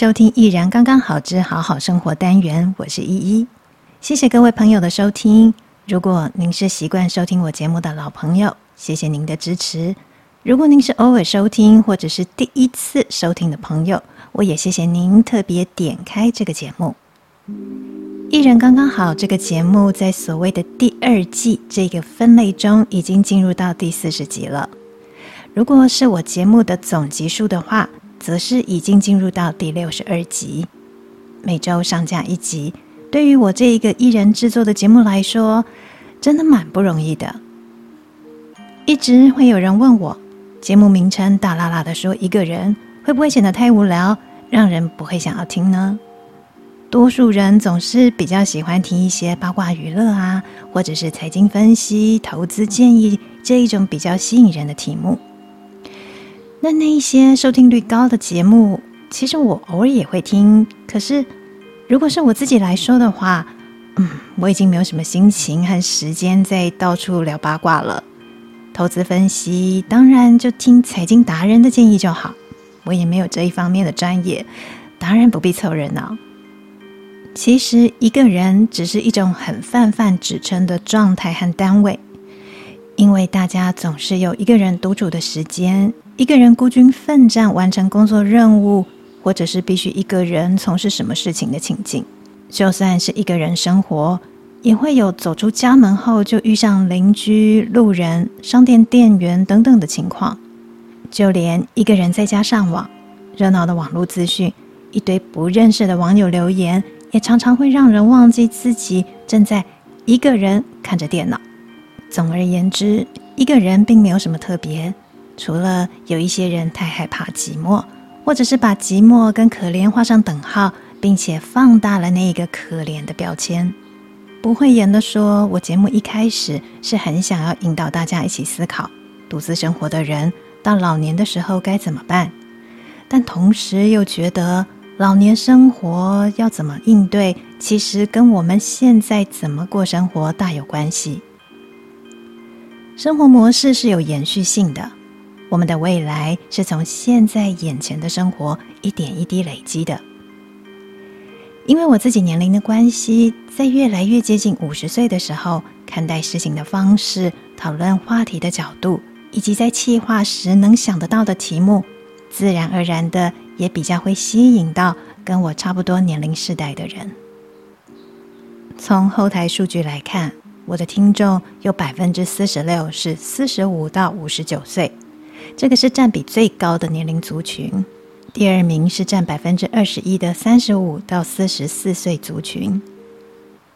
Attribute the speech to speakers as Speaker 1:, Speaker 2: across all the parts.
Speaker 1: 收听《一人刚刚好之好好生活》单元，我是依依。谢谢各位朋友的收听。如果您是习惯收听我节目的老朋友，谢谢您的支持。如果您是偶尔收听或者是第一次收听的朋友，我也谢谢您特别点开这个节目。一人刚刚好，这个节目在所谓的第二季这个分类中，已经进入到第四十集了。如果是我节目的总集数的话，则是已经进入到第六十二集，每周上架一集，对于我这一个一人制作的节目来说，真的蛮不容易的。一直会有人问我，节目名称大剌剌的说一个人，会不会显得太无聊，让人不会想要听呢？多数人总是比较喜欢听一些八卦娱乐啊，或者是财经分析、投资建议这一种比较吸引人的题目。那那一些收听率高的节目，其实我偶尔也会听。可是，如果是我自己来说的话，嗯，我已经没有什么心情和时间在到处聊八卦了。投资分析，当然就听财经达人的建议就好。我也没有这一方面的专业，当然不必凑热闹。其实，一个人只是一种很泛泛指称的状态和单位，因为大家总是有一个人独处的时间。一个人孤军奋战完成工作任务，或者是必须一个人从事什么事情的情境，就算是一个人生活，也会有走出家门后就遇上邻居、路人、商店店员等等的情况。就连一个人在家上网，热闹的网络资讯，一堆不认识的网友留言，也常常会让人忘记自己正在一个人看着电脑。总而言之，一个人并没有什么特别。除了有一些人太害怕寂寞，或者是把寂寞跟可怜画上等号，并且放大了那一个可怜的标签。不讳言的说，我节目一开始是很想要引导大家一起思考，独自生活的人到老年的时候该怎么办，但同时又觉得老年生活要怎么应对，其实跟我们现在怎么过生活大有关系。生活模式是有延续性的。我们的未来是从现在眼前的生活一点一滴累积的。因为我自己年龄的关系，在越来越接近五十岁的时候，看待事情的方式、讨论话题的角度，以及在企划时能想得到的题目，自然而然的也比较会吸引到跟我差不多年龄世代的人。从后台数据来看，我的听众有百分之四十六是四十五到五十九岁。这个是占比最高的年龄族群，第二名是占百分之二十一的三十五到四十四岁族群，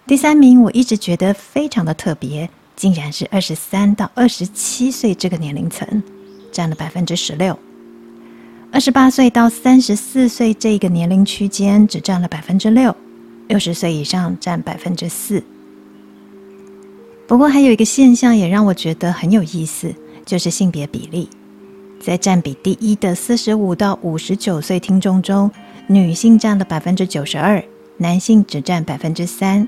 Speaker 1: 第三名我一直觉得非常的特别，竟然是二十三到二十七岁这个年龄层，占了百分之十六，二十八岁到三十四岁这个年龄区间只占了百分之六，六十岁以上占百分之四。不过还有一个现象也让我觉得很有意思，就是性别比例。在占比第一的四十五到五十九岁听众中，女性占了百分之九十二，男性只占百分之三，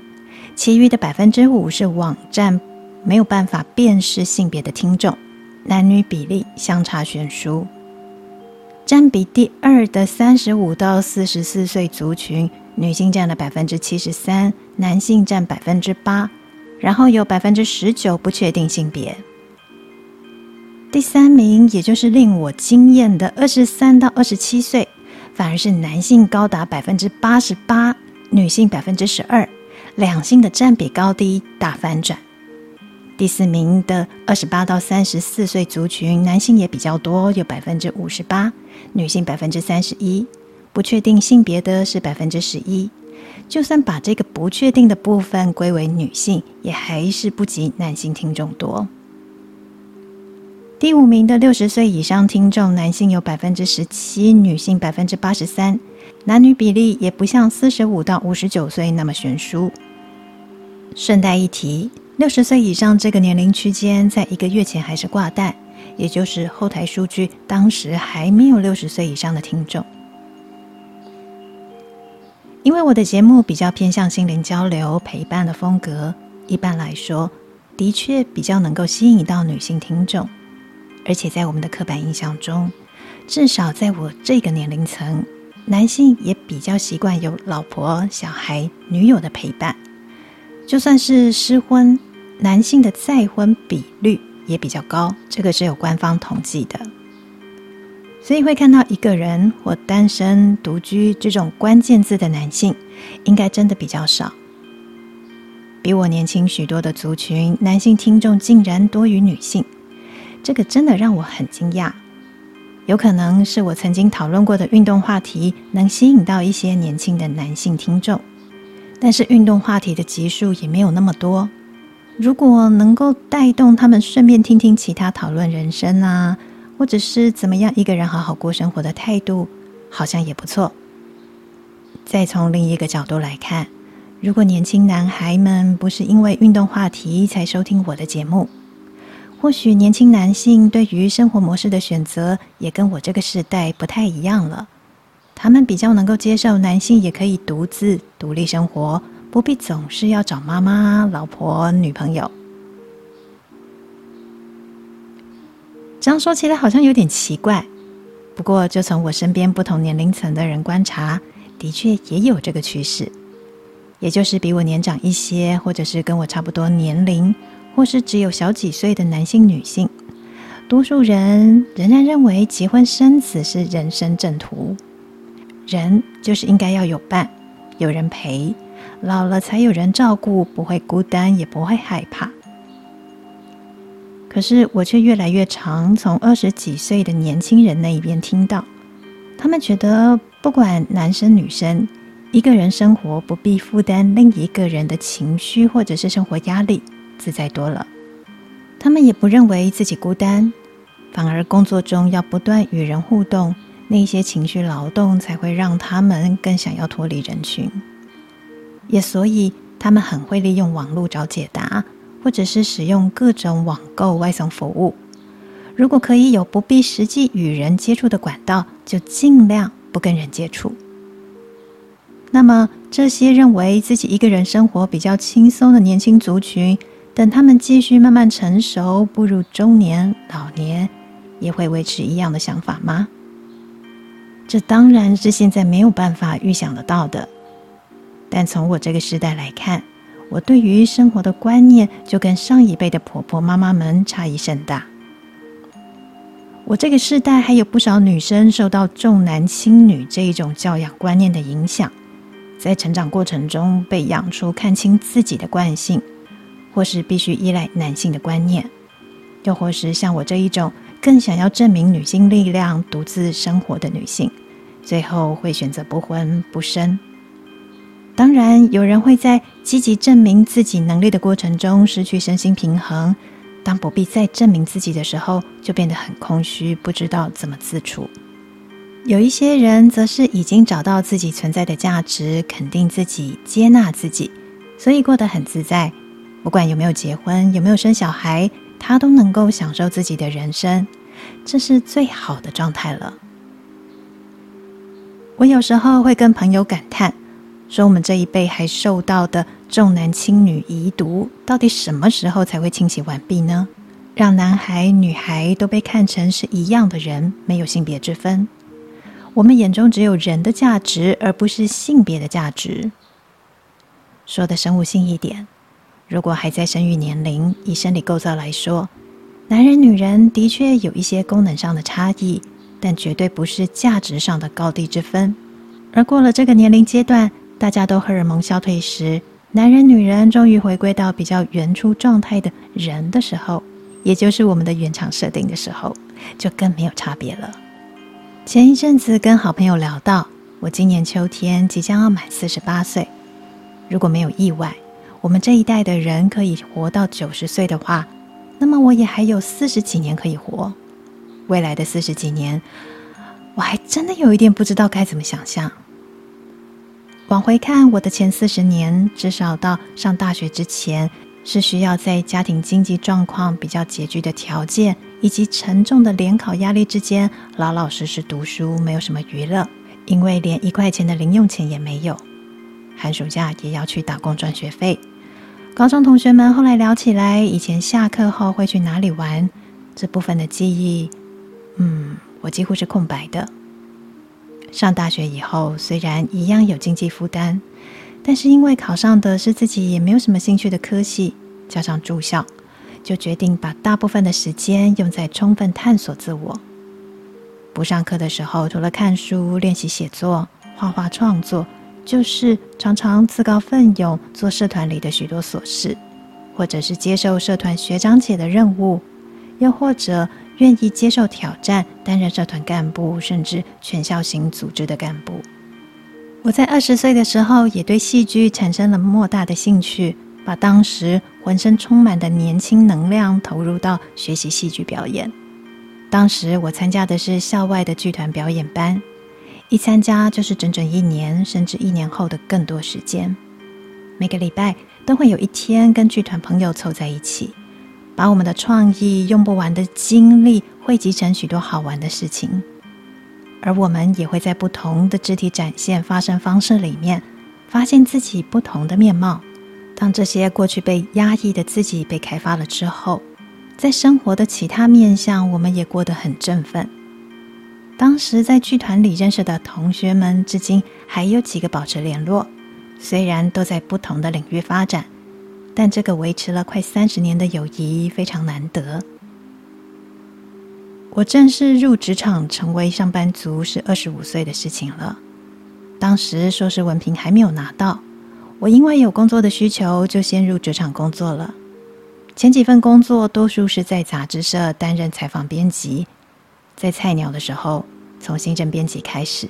Speaker 1: 其余的百分之五是网站没有办法辨识性别的听众，男女比例相差悬殊。占比第二的三十五到四十四岁族群，女性占了百分之七十三，男性占百分之八，然后有百分之十九不确定性别。第三名，也就是令我惊艳的二十三到二十七岁，反而是男性高达百分之八十八，女性百分之十二，两性的占比高低大反转。第四名的二十八到三十四岁族群，男性也比较多，有百分之五十八，女性百分之三十一，不确定性别的是百分之十一。就算把这个不确定的部分归为女性，也还是不及男性听众多。第五名的六十岁以上听众，男性有百分之十七，女性百分之八十三，男女比例也不像四十五到五十九岁那么悬殊。顺带一提，六十岁以上这个年龄区间，在一个月前还是挂蛋，也就是后台数据当时还没有六十岁以上的听众。因为我的节目比较偏向心灵交流陪伴的风格，一般来说，的确比较能够吸引到女性听众。而且在我们的刻板印象中，至少在我这个年龄层，男性也比较习惯有老婆、小孩、女友的陪伴。就算是失婚，男性的再婚比率也比较高，这个是有官方统计的。所以会看到一个人或单身、独居这种关键字的男性，应该真的比较少。比我年轻许多的族群，男性听众竟然多于女性，这个真的让我很惊讶。有可能是我曾经讨论过的运动话题，能吸引到一些年轻的男性听众。但是运动话题的集数也没有那么多。如果能够带动他们顺便听听其他讨论人生啊，或者是怎么样一个人好好过生活的态度，好像也不错。再从另一个角度来看，如果年轻男孩们不是因为运动话题才收听我的节目，或许年轻男性对于生活模式的选择也跟我这个时代不太一样了。他们比较能够接受男性也可以独自独立生活，不必总是要找妈妈、老婆、女朋友。这样说起来好像有点奇怪，不过就从我身边不同年龄层的人观察，的确也有这个趋势。也就是比我年长一些，或者是跟我差不多年龄，或是只有小几岁的男性、女性，多数人仍然认为结婚生子是人生正途，人就是应该要有伴，有人陪，老了才有人照顾，不会孤单，也不会害怕。可是我却越来越常从二十几岁的年轻人那一边听到，他们觉得不管男生女生。一个人生活不必负担另一个人的情绪或者是生活压力，自在多了。他们也不认为自己孤单，反而工作中要不断与人互动，那些情绪劳动才会让他们更想要脱离人群。也所以，他们很会利用网络找解答，或者是使用各种网购外送服务。如果可以有不必实际与人接触的管道，就尽量不跟人接触。那么，这些认为自己一个人生活比较轻松的年轻族群，等他们继续慢慢成熟，步入中年、老年，也会维持一样的想法吗？这当然是现在没有办法预想得到的。但从我这个时代来看，我对于生活的观念就跟上一辈的婆婆妈妈们差异甚大。我这个时代还有不少女生受到重男轻女这一种教养观念的影响。在成长过程中被养出看清自己的惯性，或是必须依赖男性的观念，又或是像我这一种更想要证明女性力量、独自生活的女性，最后会选择不婚不生。当然，有人会在积极证明自己能力的过程中失去身心平衡，当不必再证明自己的时候，就变得很空虚，不知道怎么自处。有一些人则是已经找到自己存在的价值，肯定自己，接纳自己，所以过得很自在。不管有没有结婚，有没有生小孩，他都能够享受自己的人生，这是最好的状态了。我有时候会跟朋友感叹，说我们这一辈还受到的重男轻女遗毒，到底什么时候才会清洗完毕呢？让男孩女孩都被看成是一样的人，没有性别之分。我们眼中只有人的价值，而不是性别的价值。说的生物性一点，如果还在生育年龄，以生理构造来说，男人女人的确有一些功能上的差异，但绝对不是价值上的高低之分。而过了这个年龄阶段，大家都荷尔蒙消退时，男人女人终于回归到比较原初状态的人的时候，也就是我们的原厂设定的时候，就更没有差别了。前一阵子跟好朋友聊到，我今年秋天即将要满四十八岁。如果没有意外，我们这一代的人可以活到九十岁的话，那么我也还有四十几年可以活。未来的四十几年，我还真的有一点不知道该怎么想象。往回看，我的前四十年，至少到上大学之前，是需要在家庭经济状况比较拮据的条件。以及沉重的联考压力之间，老老实实读书，没有什么娱乐，因为连一块钱的零用钱也没有。寒暑假也要去打工赚学费。高中同学们后来聊起来，以前下课后会去哪里玩，这部分的记忆，嗯，我几乎是空白的。上大学以后，虽然一样有经济负担，但是因为考上的是自己也没有什么兴趣的科系，加上住校，就决定把大部分的时间用在充分探索自我。不上课的时候，除了看书、练习写作、画画创作，就是常常自告奋勇做社团里的许多琐事，或者是接受社团学长姐的任务，又或者愿意接受挑战，担任社团干部，甚至全校型组织的干部。我在二十岁的时候，也对戏剧产生了莫大的兴趣，把当时浑身充满的年轻能量投入到学习戏剧表演。当时我参加的是校外的剧团表演班，一参加就是整整一年，甚至一年后的更多时间。每个礼拜都会有一天跟剧团朋友凑在一起，把我们的创意、用不完的精力汇集成许多好玩的事情。而我们也会在不同的肢体展现发声方式里面，发现自己不同的面貌。当这些过去被压抑的自己被开发了之后，在生活的其他面向，我们也过得很振奋。当时在剧团里认识的同学们，至今还有几个保持联络。虽然都在不同的领域发展，但这个维持了快三十年的友谊非常难得。我正式入职场成为上班族是二十五岁的事情了。当时硕士文凭还没有拿到，我因为有工作的需求，就先入职场工作了。前几份工作多数是在杂志社担任采访编辑，在菜鸟的时候，从行政编辑开始，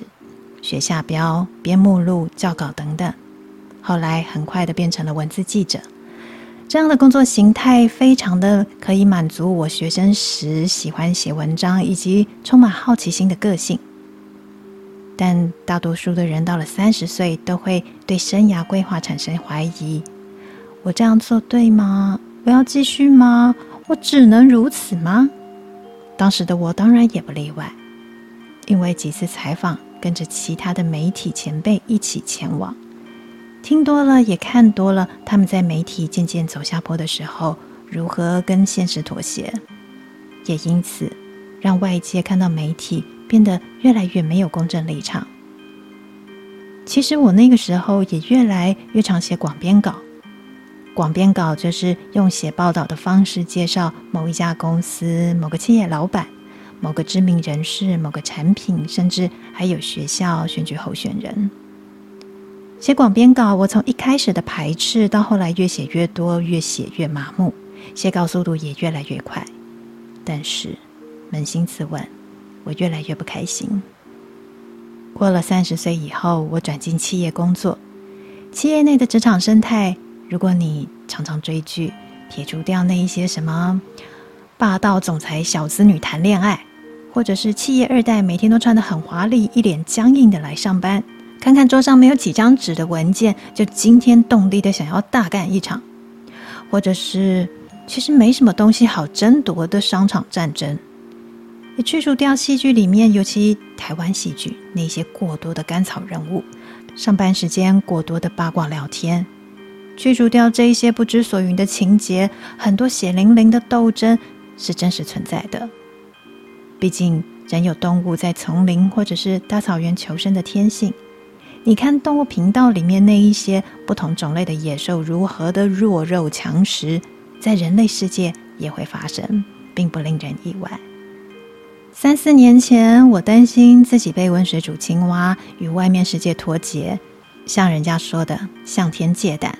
Speaker 1: 学下标、编目录、校稿等等，后来很快的变成了文字记者。这样的工作形态非常的可以满足我学生时喜欢写文章以及充满好奇心的个性。但大多数的人到了三十岁，都会对生涯规划产生怀疑：我这样做对吗？我要继续吗？我只能如此吗？当时的我当然也不例外，因为几次采访，跟着其他的媒体前辈一起前往，听多了也看多了，他们在媒体渐渐走下坡的时候，如何跟现实妥协，也因此让外界看到媒体变得越来越没有公正立场。其实我那个时候也越来越常写广编稿。广编稿就是用写报道的方式介绍某一家公司、某个企业老板、某个知名人士、某个产品，甚至还有学校选举候选人。写广编稿，我从一开始的排斥，到后来越写越多，越写越麻木，写稿速度也越来越快。但是，扪心自问，我越来越不开心。过了三十岁以后，我转进企业工作，企业内的职场生态。如果你常常追剧，撇除掉那一些什么霸道总裁小资女谈恋爱，或者是企业二代每天都穿得很华丽，一脸僵硬的来上班，看看桌上没有几张纸的文件，就惊天动地的想要大干一场，或者是其实没什么东西好争夺的商场战争，也去除掉戏剧里面，尤其台湾戏剧那些过多的甘草人物，上班时间过多的八卦聊天。去除掉这一些不知所云的情节，很多血淋淋的斗争是真实存在的。毕竟人有动物在丛林或者是大草原求生的天性。你看动物频道里面那一些不同种类的野兽如何的弱肉强食，在人类世界也会发生，并不令人意外。三四年前，我担心自己被温水煮青蛙，与外面世界脱节，像人家说的向天借胆。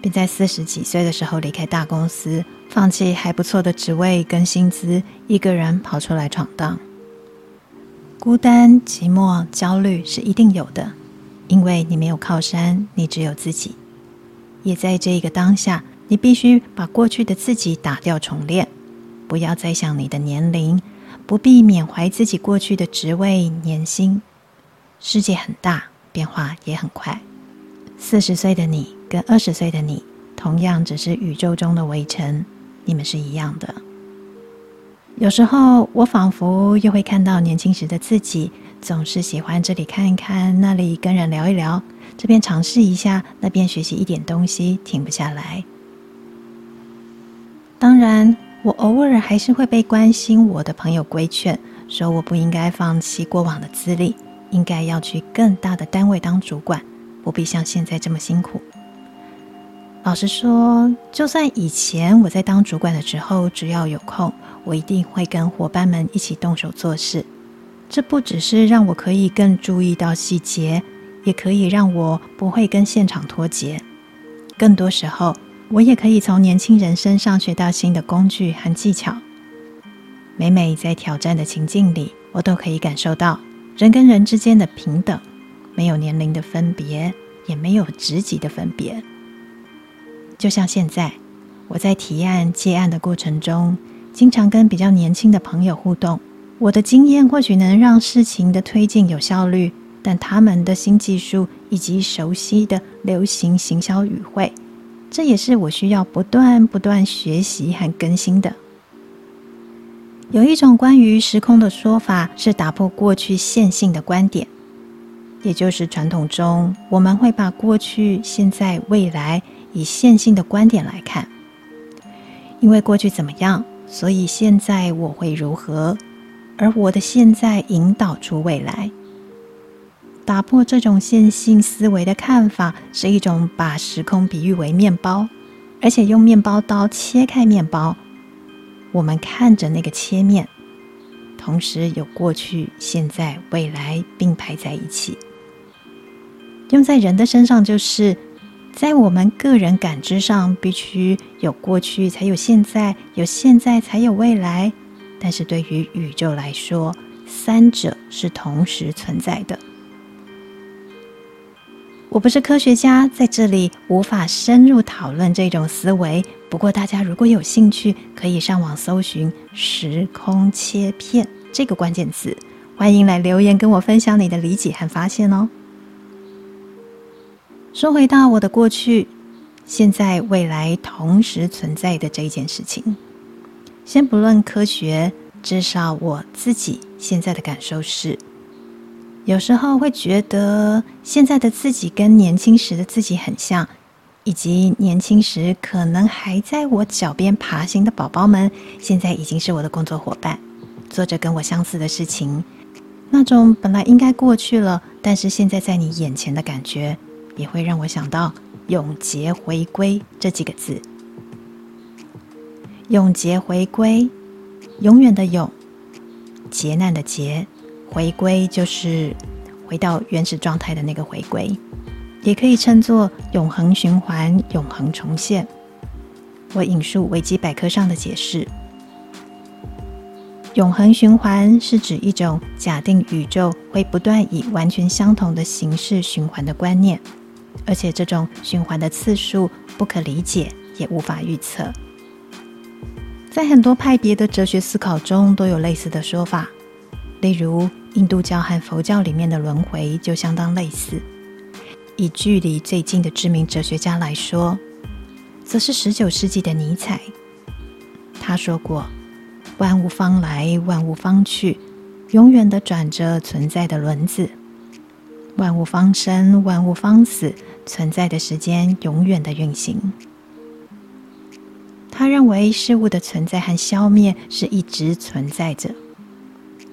Speaker 1: 并在四十几岁的时候离开大公司，放弃还不错的职位跟薪资，一个人跑出来闯荡。孤单、寂寞、焦虑是一定有的，因为你没有靠山，你只有自己。也在这一个当下，你必须把过去的自己打掉重练，不要再想你的年龄，不必缅怀自己过去的职位、年薪。世界很大，变化也很快。四十岁的你。跟二十岁的你，同样只是宇宙中的微尘，你们是一样的。有时候，我仿佛又会看到年轻时的自己，总是喜欢这里看一看，那里跟人聊一聊，这边尝试一下，那边学习一点东西，停不下来。当然，我偶尔还是会被关心我的朋友规劝，说我不应该放弃过往的资历，应该要去更大的单位当主管，不必像现在这么辛苦。老实说，就算以前我在当主管的时候，只要有空，我一定会跟伙伴们一起动手做事。这不只是让我可以更注意到细节，也可以让我不会跟现场脱节。更多时候，我也可以从年轻人身上学到新的工具和技巧。每每在挑战的情境里，我都可以感受到人跟人之间的平等，没有年龄的分别，也没有职级的分别。就像现在，我在提案接案的过程中，经常跟比较年轻的朋友互动。我的经验或许能让事情的推进有效率，但他们的新技术以及熟悉的流行行销语汇。这也是我需要不断不断学习和更新的。有一种关于时空的说法是打破过去线性的观点，也就是传统中我们会把过去、现在、未来以线性的观点来看。因为过去怎么样，所以现在我会如何，而我的现在引导出未来。打破这种线性思维的看法，是一种把时空比喻为面包，而且用面包刀切开面包。我们看着那个切面，同时有过去、现在、未来并排在一起。用在人的身上，就是在我们个人感知上，必须有过去才有现在，有现在才有未来。但是对于宇宙来说，三者是同时存在的。我不是科学家，在这里无法深入讨论这种思维。不过，大家如果有兴趣，可以上网搜寻“时空切片”这个关键词，欢迎来留言跟我分享你的理解和发现哦。说回到我的过去、现在、未来同时存在的这一件事情，先不论科学，至少我自己现在的感受是。有时候会觉得现在的自己跟年轻时的自己很像，以及年轻时可能还在我脚边爬行的宝宝们，现在已经是我的工作伙伴，做着跟我相似的事情。那种本来应该过去了，但是现在在你眼前的感觉，也会让我想到“永劫回归”这几个字。“永劫回归”，永远的永，劫难的劫。回归就是回到原始状态的那个回归，也可以称作永恒循环、永恒重现。我引述维基百科上的解释：永恒循环是指一种假定宇宙会不断以完全相同的形式循环的观念，而且这种循环的次数不可理解，也无法预测。在很多派别的哲学思考中都有类似的说法，例如。印度教和佛教里面的轮回就相当类似。以距离最近的知名哲学家来说，则是十九世纪的尼采。他说过：“万物方来，万物方去，永远的转着存在的轮子；万物方生，万物方死，存在的时间永远的运行。”他认为事物的存在和消灭是一直存在着。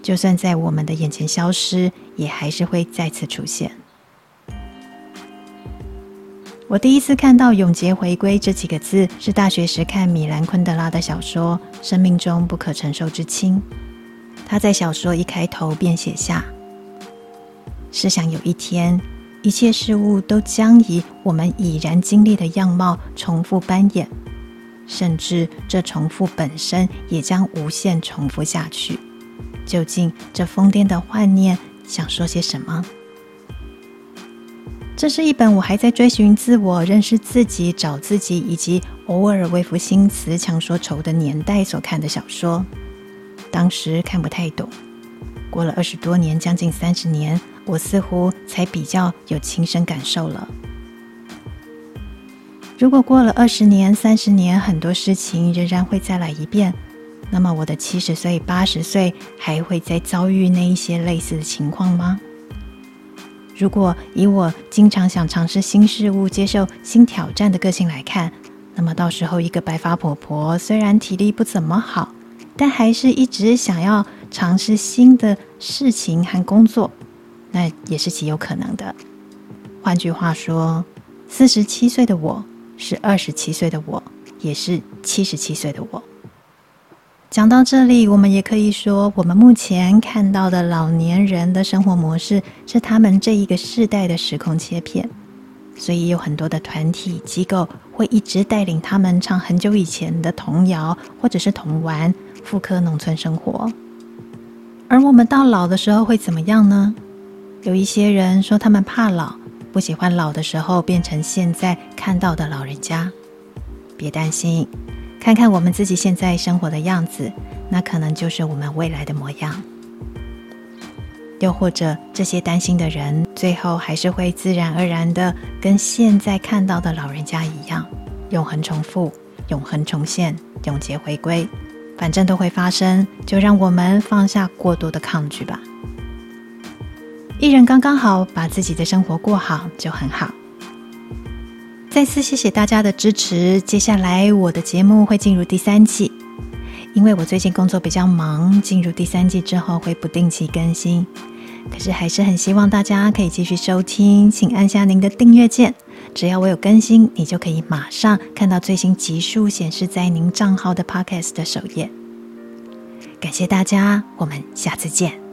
Speaker 1: 就算在我们的眼前消失，也还是会再次出现。我第一次看到“永劫回归”这几个字，是大学时看米兰昆德拉的小说《生命中不可承受之轻》。他在小说一开头便写下：“试想有一天，一切事物都将以我们已然经历的样貌重复扮演，甚至这重复本身也将无限重复下去。”究竟这疯癫的幻念想说些什么？这是一本我还在追寻自我、认识自己、找自己，以及偶尔微服新词强说愁的年代所看的小说。当时看不太懂，过了二十多年，将近三十年，我似乎才比较有亲身感受了。如果过了二十年、三十年，很多事情仍然会再来一遍。那么我的七十岁、八十岁还会再遭遇那一些类似的情况吗？如果以我经常想尝试新事物、接受新挑战的个性来看，那么到时候一个白发婆婆虽然体力不怎么好，但还是一直想要尝试新的事情和工作，那也是极有可能的。换句话说，四十七岁的我是二十七岁的我，也是七十七岁的我。讲到这里，我们也可以说，我们目前看到的老年人的生活模式，是他们这一个世代的时空切片。所以有很多的团体机构会一直带领他们唱很久以前的童谣，或者是童玩，复刻农村生活。而我们到老的时候会怎么样呢？有一些人说他们怕老，不喜欢老的时候变成现在看到的老人家。别担心，看看我们自己现在生活的样子，那可能就是我们未来的模样。又或者，这些担心的人，最后还是会自然而然的跟现在看到的老人家一样，永恒重复，永恒重现，永劫回归，反正都会发生，就让我们放下过多的抗拒吧。一人刚刚好，把自己的生活过好就很好。再次谢谢大家的支持，接下来我的节目会进入第三季。因为我最近工作比较忙，进入第三季之后会不定期更新，可是还是很希望大家可以继续收听，请按下您的订阅键，只要我有更新，你就可以马上看到最新集数显示在您账号的 Podcast 的首页。感谢大家，我们下次见。